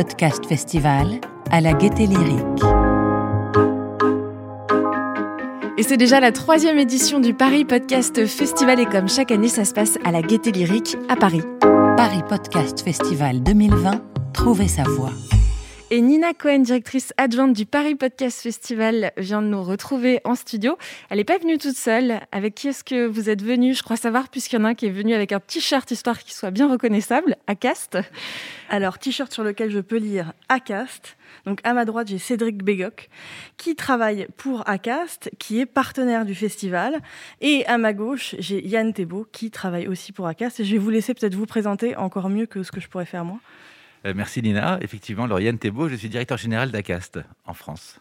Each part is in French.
Podcast Festival à la Gaieté Lyrique. Et c'est déjà la troisième édition du Paris Podcast Festival et comme chaque année, ça se passe à la Gaieté Lyrique à Paris. Paris Podcast Festival 2020, trouvez sa voix. Et Nina Cohen, directrice adjointe du Paris Podcast Festival, vient de nous retrouver en studio. Elle n'est pas venue toute seule. Avec qui est-ce que vous êtes venue? Je crois savoir, puisqu'il y en a un qui est venu avec un t-shirt, histoire qu'il soit bien reconnaissable, Acast. Alors, t-shirt sur lequel je peux lire Acast. Donc, à ma droite, j'ai Cédric Bégoc, qui travaille pour Acast, qui est partenaire du festival. Et à ma gauche, j'ai Yann Thébault, qui travaille aussi pour Acast. Et je vais vous laisser peut-être vous présenter encore mieux que ce que je pourrais faire moi. Euh, merci Nina. Effectivement, Lauriane Thébault, je suis directeur général d'ACAST en France.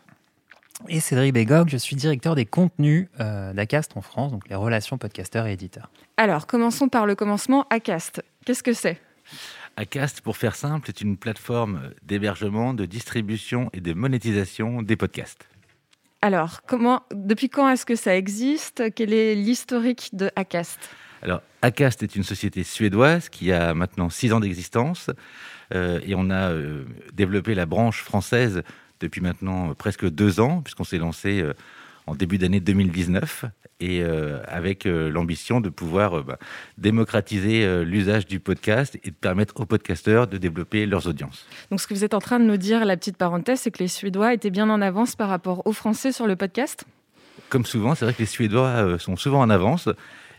Et Cédric Bégog, je suis directeur des contenus euh, d'ACAST en France, donc les relations podcasteurs et éditeurs. Alors, commençons par le commencement. ACAST, qu'est-ce que c'est? ACAST, pour faire simple, est une plateforme d'hébergement, de distribution et de monétisation des podcasts. Alors, comment, depuis quand est-ce que ça existe? Quel est l'historique de ACAST? Alors, ACAST est une société suédoise qui a maintenant six ans d'existence. Euh, et on a euh, développé la branche française depuis maintenant presque deux ans, puisqu'on s'est lancé euh, en début d'année 2019 et avec l'ambition de pouvoir bah, démocratiser l'usage du podcast et de permettre aux podcasteurs de développer leurs audiences. Donc ce que vous êtes en train de nous dire, la petite parenthèse, c'est que les Suédois étaient bien en avance par rapport aux Français sur le podcast? Comme souvent, c'est vrai que les Suédois sont souvent en avance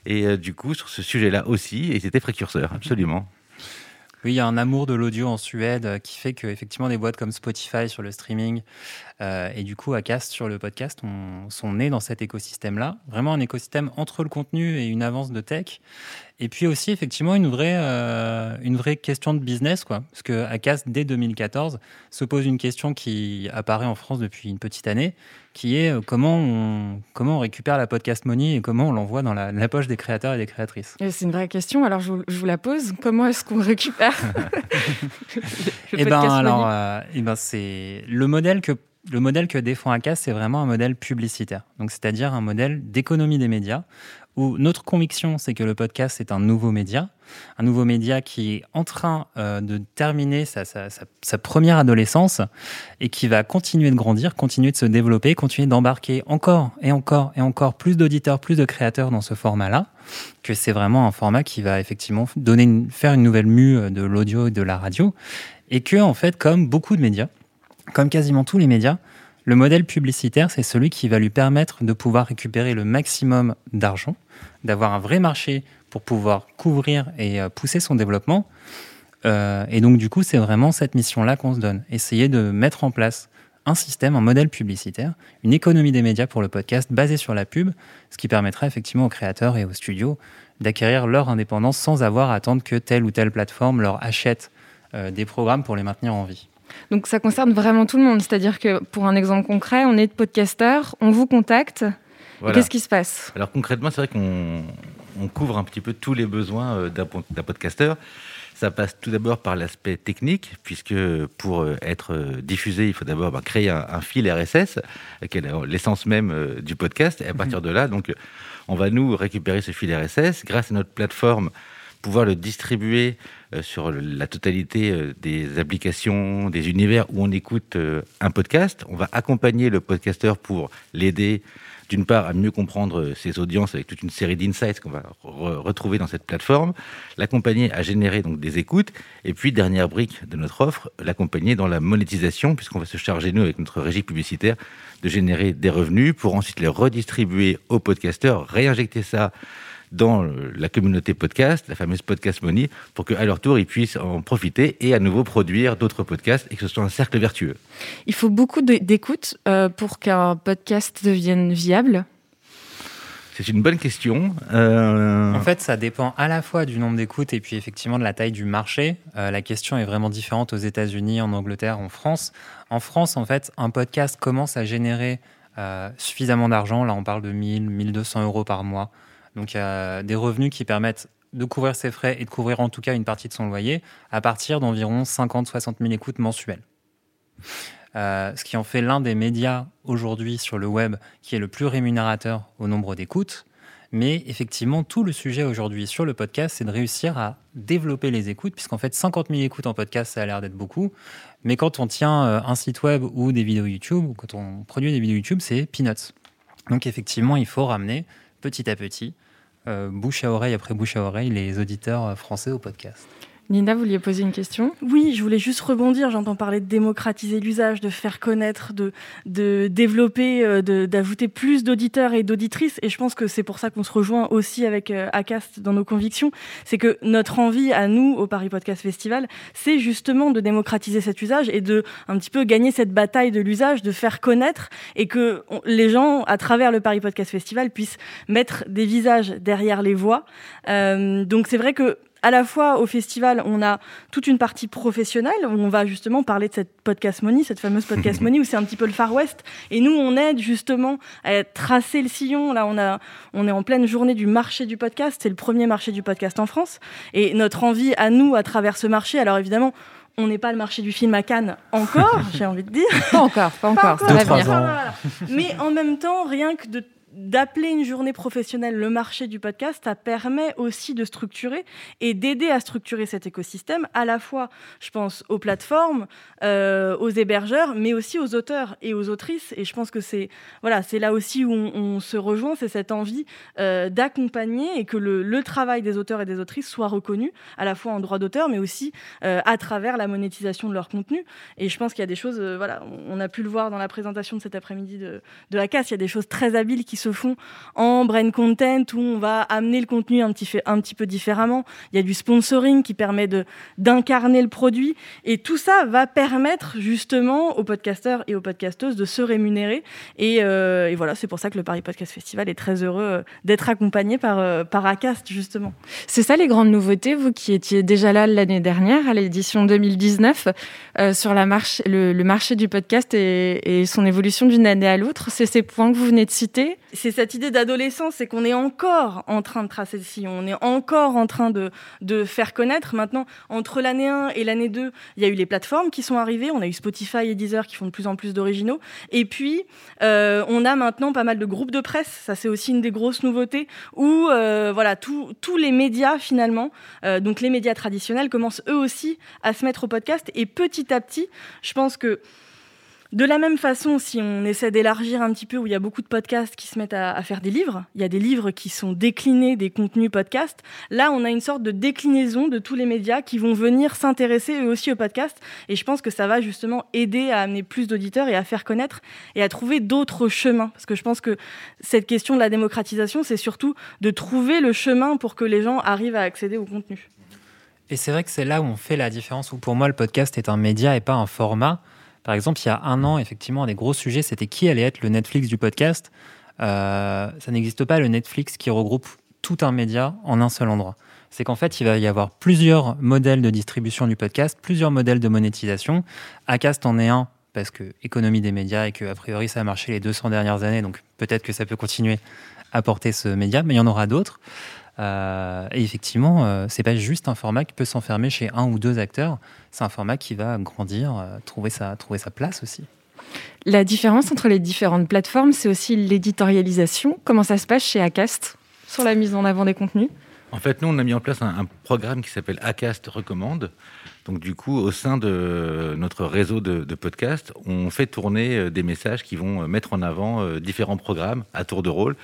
et du coup sur ce sujet-là aussi, ils étaient précurseurs, absolument. Oui, il y a un amour de l'audio en Suède euh, qui fait qu'effectivement des boîtes comme Spotify sur le streaming euh, et du coup Acast sur le podcast on, sont nés dans cet écosystème-là. Vraiment un écosystème entre le contenu et une avance de tech. Et puis aussi effectivement une vraie, euh, une vraie question de business. Quoi. Parce que Acast, dès 2014, se pose une question qui apparaît en France depuis une petite année, qui est euh, comment on, comment on récupère la podcast money et comment on l'envoie dans la, poche des créateurs et des créatrices? C'est une vraie question, alors je vous, la pose. Comment est-ce qu'on récupère Eh ben alors, euh, eh ben c'est le modèle que le modèle que défend Acast, c'est vraiment un modèle publicitaire. Donc, c'est-à-dire un modèle d'économie des médias où notre conviction, c'est que le podcast est un nouveau média, un nouveau média qui est en train euh, de terminer sa, première adolescence et qui va continuer de grandir, continuer de se développer, continuer d'embarquer encore et encore et encore plus d'auditeurs, plus de créateurs dans ce format-là, que c'est vraiment un format qui va effectivement donner faire une nouvelle mue euh, de l'audio et de la radio, et que en fait, comme beaucoup de médias, comme quasiment tous les médias, le modèle publicitaire, c'est celui qui va lui permettre de pouvoir récupérer le maximum d'argent, d'avoir un vrai marché pour pouvoir couvrir et euh, pousser son développement. Euh, et donc, du coup, c'est vraiment cette mission-là qu'on se donne. Essayer de mettre en place un système, un modèle publicitaire, une économie des médias pour le podcast basée sur la pub, ce qui permettra effectivement aux créateurs et aux studios d'acquérir leur indépendance sans avoir à attendre que telle ou telle plateforme leur achète euh, des programmes pour les maintenir en vie. Donc ça concerne vraiment tout le monde. C'est-à-dire que pour un exemple concret, on est de podcasteur, on vous contacte. Qu'est-ce qui se passe? Alors concrètement, c'est vrai qu'on couvre un petit peu tous les besoins euh, d'un podcasteur. Ça passe tout d'abord par l'aspect technique, puisque pour euh, être euh, diffusé, il faut d'abord bah, créer un, fil RSS, qui est l'essence même du podcast. Et à partir mhm. de là, donc, on va nous récupérer ce fil RSS grâce à notre plateforme pouvoir le distribuer euh, sur la totalité euh, des applications, des univers où on écoute euh, un podcast. On va accompagner le podcasteur pour l'aider d'une part à mieux comprendre ses audiences avec toute une série d'insights qu'on va retrouver dans cette plateforme, l'accompagner à générer donc des écoutes, et puis dernière brique de notre offre, l'accompagner dans la monétisation, puisqu'on va se charger nous avec notre régie publicitaire de générer des revenus pour ensuite les redistribuer aux podcasteurs, réinjecter ça dans la communauté podcast, la fameuse Podcast Money, pour qu'à leur tour, ils puissent en profiter et à nouveau produire d'autres podcasts et que ce soit un cercle vertueux. Il faut beaucoup d'écoute euh, pour qu'un podcast devienne viable c'est une bonne question. Euh, en fait, ça dépend à la fois du nombre d'écoutes et puis effectivement de la taille du marché. Euh, la question est vraiment différente aux États-Unis, en Angleterre, en France. En France, en fait, un podcast commence à générer suffisamment d'argent. Là, on parle de 1000, 1200 euros par mois donc il y a des revenus qui permettent de couvrir ses frais et de couvrir en tout cas une partie de son loyer à partir d'environ 50-60 000 écoutes mensuelles. Euh, ce qui en fait l'un des médias aujourd'hui sur le web qui est le plus rémunérateur au nombre d'écoutes. Mais effectivement, tout le sujet aujourd'hui sur le podcast, c'est de réussir à développer les écoutes, puisqu'en fait, 50 000 écoutes en podcast, ça a l'air d'être beaucoup. Mais quand on tient euh, un site web ou des vidéos YouTube, ou quand on produit des vidéos YouTube, c'est peanuts. Donc effectivement, il faut ramener petit à petit, euh, bouche à oreille après bouche à oreille, les auditeurs français au podcast. Nina, vous vouliez poser une question? Oui, je voulais juste rebondir. J'entends parler de démocratiser l'usage, de faire connaître, de, de développer, euh, d'ajouter plus d'auditeurs et d'auditrices. Et je pense que c'est pour ça qu'on se rejoint aussi avec euh, ACAST dans nos convictions. C'est que notre envie à nous, au Paris Podcast Festival, c'est justement de démocratiser cet usage et de un petit peu gagner cette bataille de l'usage, de faire connaître et que les gens, à travers le Paris Podcast Festival, puissent mettre des visages derrière les voix. Euh, donc c'est vrai que à la fois au festival, on a toute une partie professionnelle où on va justement parler de cette podcast money, cette fameuse podcast money où c'est un petit peu le Far West. Et nous, on aide justement à tracer le sillon. Là, on, a, on est en pleine journée du marché du podcast. C'est le premier marché du podcast en France. Et notre envie à nous, à travers ce marché, alors évidemment, on n'est pas le marché du film à Cannes encore, j'ai envie de dire. Pas encore, pas encore. Pas encore. Mais en même temps, rien que de d'appeler une journée professionnelle le marché du podcast, ça permet aussi de structurer et d'aider à structurer cet écosystème, à la fois, je pense, aux plateformes, euh, aux hébergeurs, mais aussi aux auteurs et aux autrices. Et je pense que c'est voilà, là aussi où on, se rejoint, c'est cette envie euh, d'accompagner et que le, travail des auteurs et des autrices soit reconnu, à la fois en droit d'auteur, mais aussi euh, à travers la monétisation de leur contenu. Et je pense qu'il y a des choses, voilà, on a pu le voir dans la présentation de cet après-midi de, la casse, il y a des choses très habiles qui se font en brain content où on va amener le contenu un petit, peu différemment. Il y a du sponsoring qui permet d'incarner le produit et tout ça va permettre justement aux podcasteurs et aux podcasteuses de se rémunérer. Et, euh, voilà, c'est pour ça que le Paris Podcast Festival est très heureux euh, d'être accompagné par, euh, par ACAST justement. C'est ça les grandes nouveautés, vous qui étiez déjà là l'année dernière à l'édition 2019 sur la marche, le, marché du podcast et son évolution d'une année à l'autre. C'est ces points que vous venez de citer c'est cette idée d'adolescence, c'est qu'on est encore en train de tracer le sillon, on est encore en train de, de faire connaître. Maintenant, entre l'année 1 et l'année 2, il y a eu les plateformes qui sont arrivées, on a eu Spotify et Deezer qui font de plus en plus d'originaux, et puis euh, on a maintenant pas mal de groupes de presse, ça c'est aussi une des grosses nouveautés, où euh, voilà, tous les médias finalement, euh, donc les médias traditionnels, commencent eux aussi à se mettre au podcast, et petit à petit, je pense que de la même façon, si on essaie d'élargir un petit peu, où il y a beaucoup de podcasts qui se mettent à, faire des livres, il y a des livres qui sont déclinés des contenus podcasts. Là, on a une sorte de déclinaison de tous les médias qui vont venir s'intéresser eux aussi au podcast. Et je pense que ça va justement aider à amener plus d'auditeurs et à faire connaître et à trouver d'autres chemins. Parce que je pense que cette question de la démocratisation, c'est surtout de trouver le chemin pour que les gens arrivent à accéder au contenu. Et c'est vrai que c'est là où on fait la différence, où pour moi le podcast est un média et pas un format. Par exemple, il y a un an, effectivement, un des gros sujets, c'était qui allait être le Netflix du podcast. Euh, ça n'existe pas le Netflix qui regroupe tout un média en un seul endroit. C'est qu'en fait, il va y avoir plusieurs modèles de distribution du podcast, plusieurs modèles de monétisation. Acast en est un parce que économie des médias et que a priori ça a marché les 200 dernières années, donc peut-être que ça peut continuer à porter ce média, mais il y en aura d'autres. Euh, et effectivement, euh, c'est pas juste un format qui peut s'enfermer chez un ou deux acteurs. C'est un format qui va grandir, euh, trouver sa trouver sa place aussi. La différence entre les différentes plateformes, c'est aussi l'éditorialisation. Comment ça se passe chez Acast sur la mise en avant des contenus? En fait, nous, on a mis en place un, programme qui s'appelle Acast Recommande. Donc, du coup, au sein de notre réseau de, de podcasts, on fait tourner des messages qui vont mettre en avant différents programmes à tour de rôle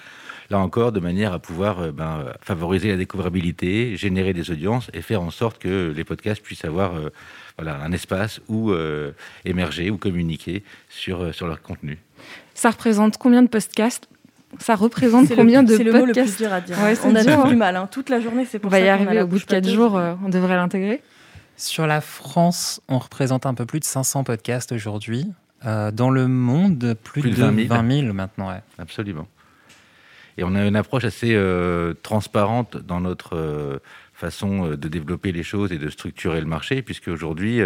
là encore, de manière à pouvoir euh, ben, favoriser la découvrabilité, générer des audiences et faire en sorte que les podcasts puissent avoir euh, voilà, un espace où euh, émerger ou communiquer sur, sur leur contenu. Ça représente combien de podcasts? Ça représente combien de podcasts C'est le mot le plus dur à dire. on a dur, du mal. Hein. Toute la journée, c'est pour on va y arriver au bout de 4 jours. on devrait l'intégrer? Sur la France, on représente un peu plus de 500 podcasts aujourd'hui. dans le monde, plus, de 20 000, maintenant. Absolument. Et on a une approche assez euh, transparente dans notre euh, façon euh, de développer les choses et de structurer le marché, puisque aujourd'hui,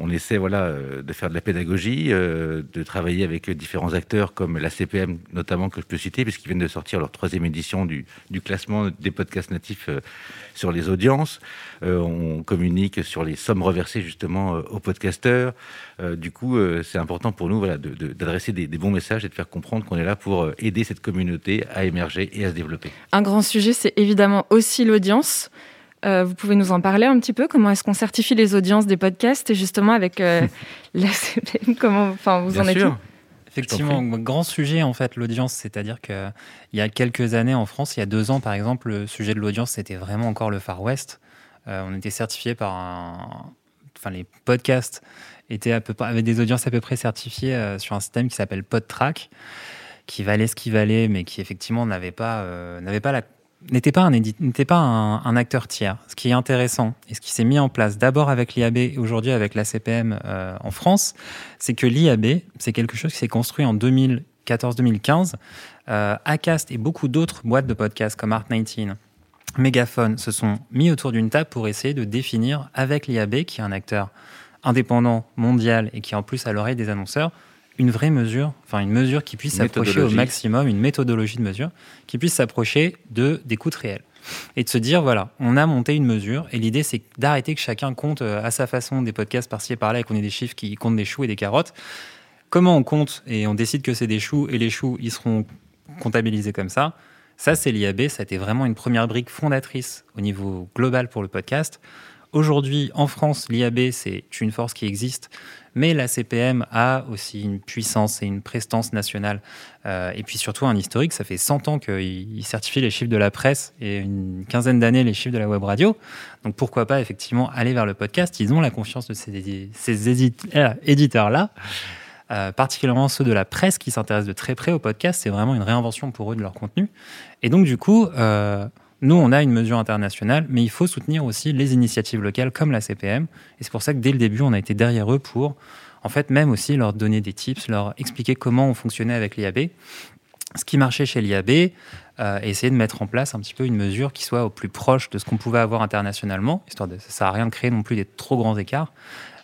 on essaie voilà, de faire de la pédagogie, de travailler avec différents acteurs comme la CPM notamment, que je peux citer, puisqu'ils viennent de sortir leur troisième édition du, classement des podcasts natifs sur les audiences. on communique sur les sommes reversées justement aux podcasteurs. du coup, c'est important pour nous voilà, d'adresser des, des, bons messages et de faire comprendre qu'on est là pour aider cette communauté à émerger et à se développer. Un grand sujet, c'est évidemment aussi l'audience. Vous pouvez nous en parler un petit peu Comment est-ce qu'on certifie les audiences des podcasts Et justement, avec la CPM, comment enfin, vous Bien en êtes sûr. Effectivement, grand sujet en fait, l'audience. C'est-à-dire qu'il y a quelques années en France, il y a deux ans par exemple, le sujet de l'audience, c'était vraiment encore le Far West. on était certifié par un. Enfin, les podcasts étaient à peu, avaient des audiences à peu près certifiées sur un système qui s'appelle PodTrack qui valait ce qu'il valait, mais qui effectivement n'avait pas, euh, n'avait pas la n'était pas, un, acteur tiers. Ce qui est intéressant et ce qui s'est mis en place d'abord avec l'IAB et aujourd'hui avec la CPM euh, en France, c'est que l'IAB, c'est quelque chose qui s'est construit en 2014-2015. Euh, Acast et beaucoup d'autres boîtes de podcasts comme Art19, Megaphone se sont mis autour d'une table pour essayer de définir avec l'IAB, qui est un acteur indépendant, mondial et qui en plus à l'oreille des annonceurs, une vraie mesure, enfin une mesure qui puisse s'approcher au maximum, une méthodologie de mesure qui puisse s'approcher de des coûts réels et de se dire voilà, on a monté une mesure et l'idée c'est d'arrêter que chacun compte euh, à sa façon des podcasts par-ci et par-là et qu'on ait des chiffres qui comptent des choux et des carottes. Comment on compte et on décide que c'est des choux et les choux ils seront comptabilisés comme ça? Ça c'est l'IAB, ça a été vraiment une première brique fondatrice au niveau global pour le podcast. Aujourd'hui, en France, l'IAB, c'est une force qui existe, mais la CPM a aussi une puissance et une prestance nationale. Euh, et puis surtout un historique, ça fait 100 ans qu'il certifie les chiffres de la presse et une quinzaine d'années les chiffres de la web radio. Donc pourquoi pas effectivement aller vers le podcast Ils ont la confiance de ces, euh, éditeurs-là. Euh, particulièrement ceux de la presse qui s'intéressent de très près au podcast, c'est vraiment une réinvention pour eux de leur contenu. Et donc du coup, nous, on a une mesure internationale, mais il faut soutenir aussi les initiatives locales comme la CPM. Et c'est pour ça que dès le début, on a été derrière eux pour, en fait, même aussi leur donner des tips, leur expliquer comment on fonctionnait avec l'IAB, ce qui marchait chez l'IAB, euh, et essayer de mettre en place un petit peu une mesure qui soit au plus proche de ce qu'on pouvait avoir internationalement, histoire de, ça à rien de créer non plus des trop grands écarts,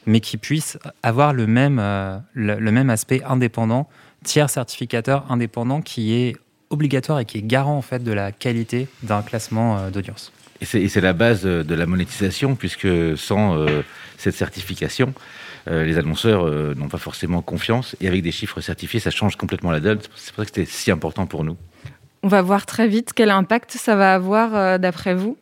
mais qui puisse avoir le même, euh, le même aspect indépendant, tiers certificateur indépendant qui est obligatoire et qui est garant en fait de la qualité d'un classement euh, d'audience. Et c'est la base de la monétisation, puisque sans euh, cette certification, euh, les annonceurs n'ont pas forcément confiance. Et avec des chiffres certifiés, ça change complètement la donne. C'est pour ça que c'était si important pour nous. On va voir très vite quel impact ça va avoir d'après vous.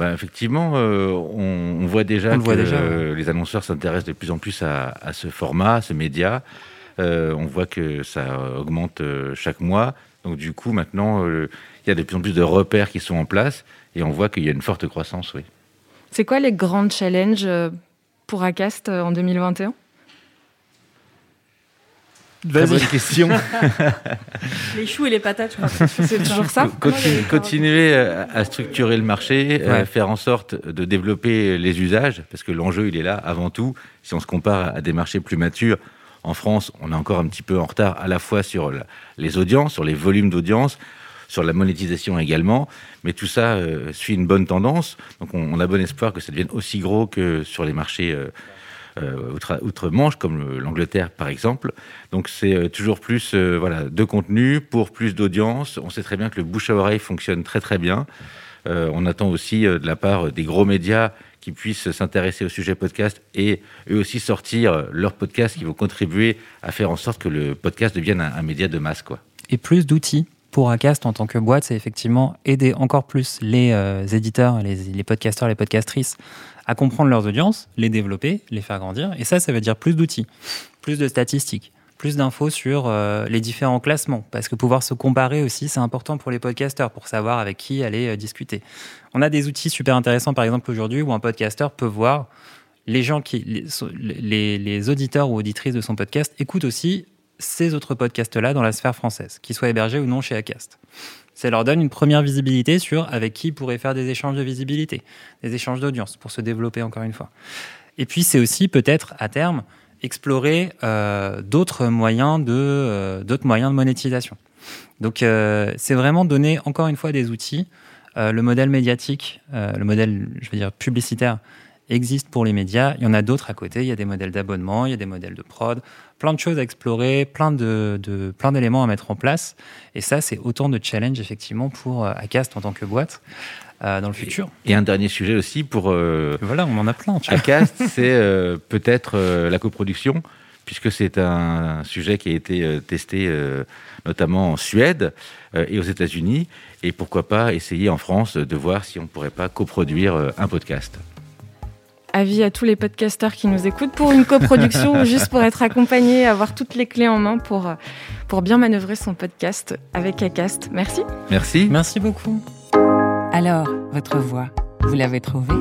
Bah, effectivement, on, voit déjà que les annonceurs s'intéressent de plus en plus à, à ce format, à ce média. on voit que ça augmente chaque mois. Donc du coup, maintenant, euh, il y a de plus en plus de repères qui sont en place et on voit qu'il y a une forte croissance, oui. C'est quoi les grands challenges euh, pour Acast euh, en 2021 Vas-y. question. les choux et les patates, c'est toujours ça. continuer à structurer le marché, faire en sorte de développer les usages, parce que l'enjeu, il est là avant tout. Si on se compare à des marchés plus matures, en France, on est encore un petit peu en retard à la fois sur les audiences, sur les volumes d'audience, sur la monétisation également. Mais tout ça euh, suit une bonne tendance. Donc on, a bon espoir que ça devienne aussi gros que sur les marchés euh, euh, outre-Manche, comme l'Angleterre par exemple. Donc c'est toujours plus voilà, de contenu pour plus d'audience. On sait très bien que le bouche à oreille fonctionne très très bien. On attend aussi de la part des gros médias qui puissent s'intéresser au sujet podcast et eux aussi sortir leur podcast qui vont contribuer à faire en sorte que le podcast devienne un, média de masse. Quoi. Et plus d'outils pour Acast en tant que boîte, c'est effectivement aider encore plus les euh, éditeurs, les podcasteurs, les podcastrices à comprendre leurs audiences, les développer, les faire grandir. Et ça, ça veut dire plus d'outils, plus de statistiques, plus d'infos sur euh, les différents classements, parce que pouvoir se comparer aussi, c'est important pour les podcasteurs, pour savoir avec qui aller euh, discuter. On a des outils super intéressants, par exemple, aujourd'hui, où un podcasteur peut voir les gens qui, les, les, auditeurs ou auditrices de son podcast écoutent aussi ces autres podcasts-là dans la sphère française, qu'ils soient hébergés ou non chez Acast. Ça leur donne une première visibilité sur avec qui ils pourraient faire des échanges de visibilité, des échanges d'audience pour se développer encore une fois. Et puis c'est aussi peut-être à terme explorer euh, d'autres moyens de euh, d'autres moyens de monétisation. Donc euh, c'est vraiment donner encore une fois des outils. le modèle médiatique, le modèle je veux dire publicitaire existe pour les médias. Il y en a d'autres à côté. Il y a des modèles d'abonnement, il y a des modèles de prod, plein de choses à explorer, plein de, de plein d'éléments à mettre en place. Et ça c'est autant de challenges effectivement pour Acast en tant que boîte. Euh, dans le futur. Et un dernier sujet aussi pour. Euh, voilà, on en a plein. Acast, c'est euh, peut-être la coproduction, puisque c'est un sujet qui a été testé notamment en Suède et aux États-Unis. Et pourquoi pas essayer en France de voir si on ne pourrait pas coproduire un podcast avis à tous les podcasteurs qui nous écoutent pour une coproduction ou juste pour être accompagné, avoir toutes les clés en main pour, pour bien manœuvrer son podcast avec Acast. Merci. Merci. Merci beaucoup. Alors, votre voix, vous l'avez trouvée?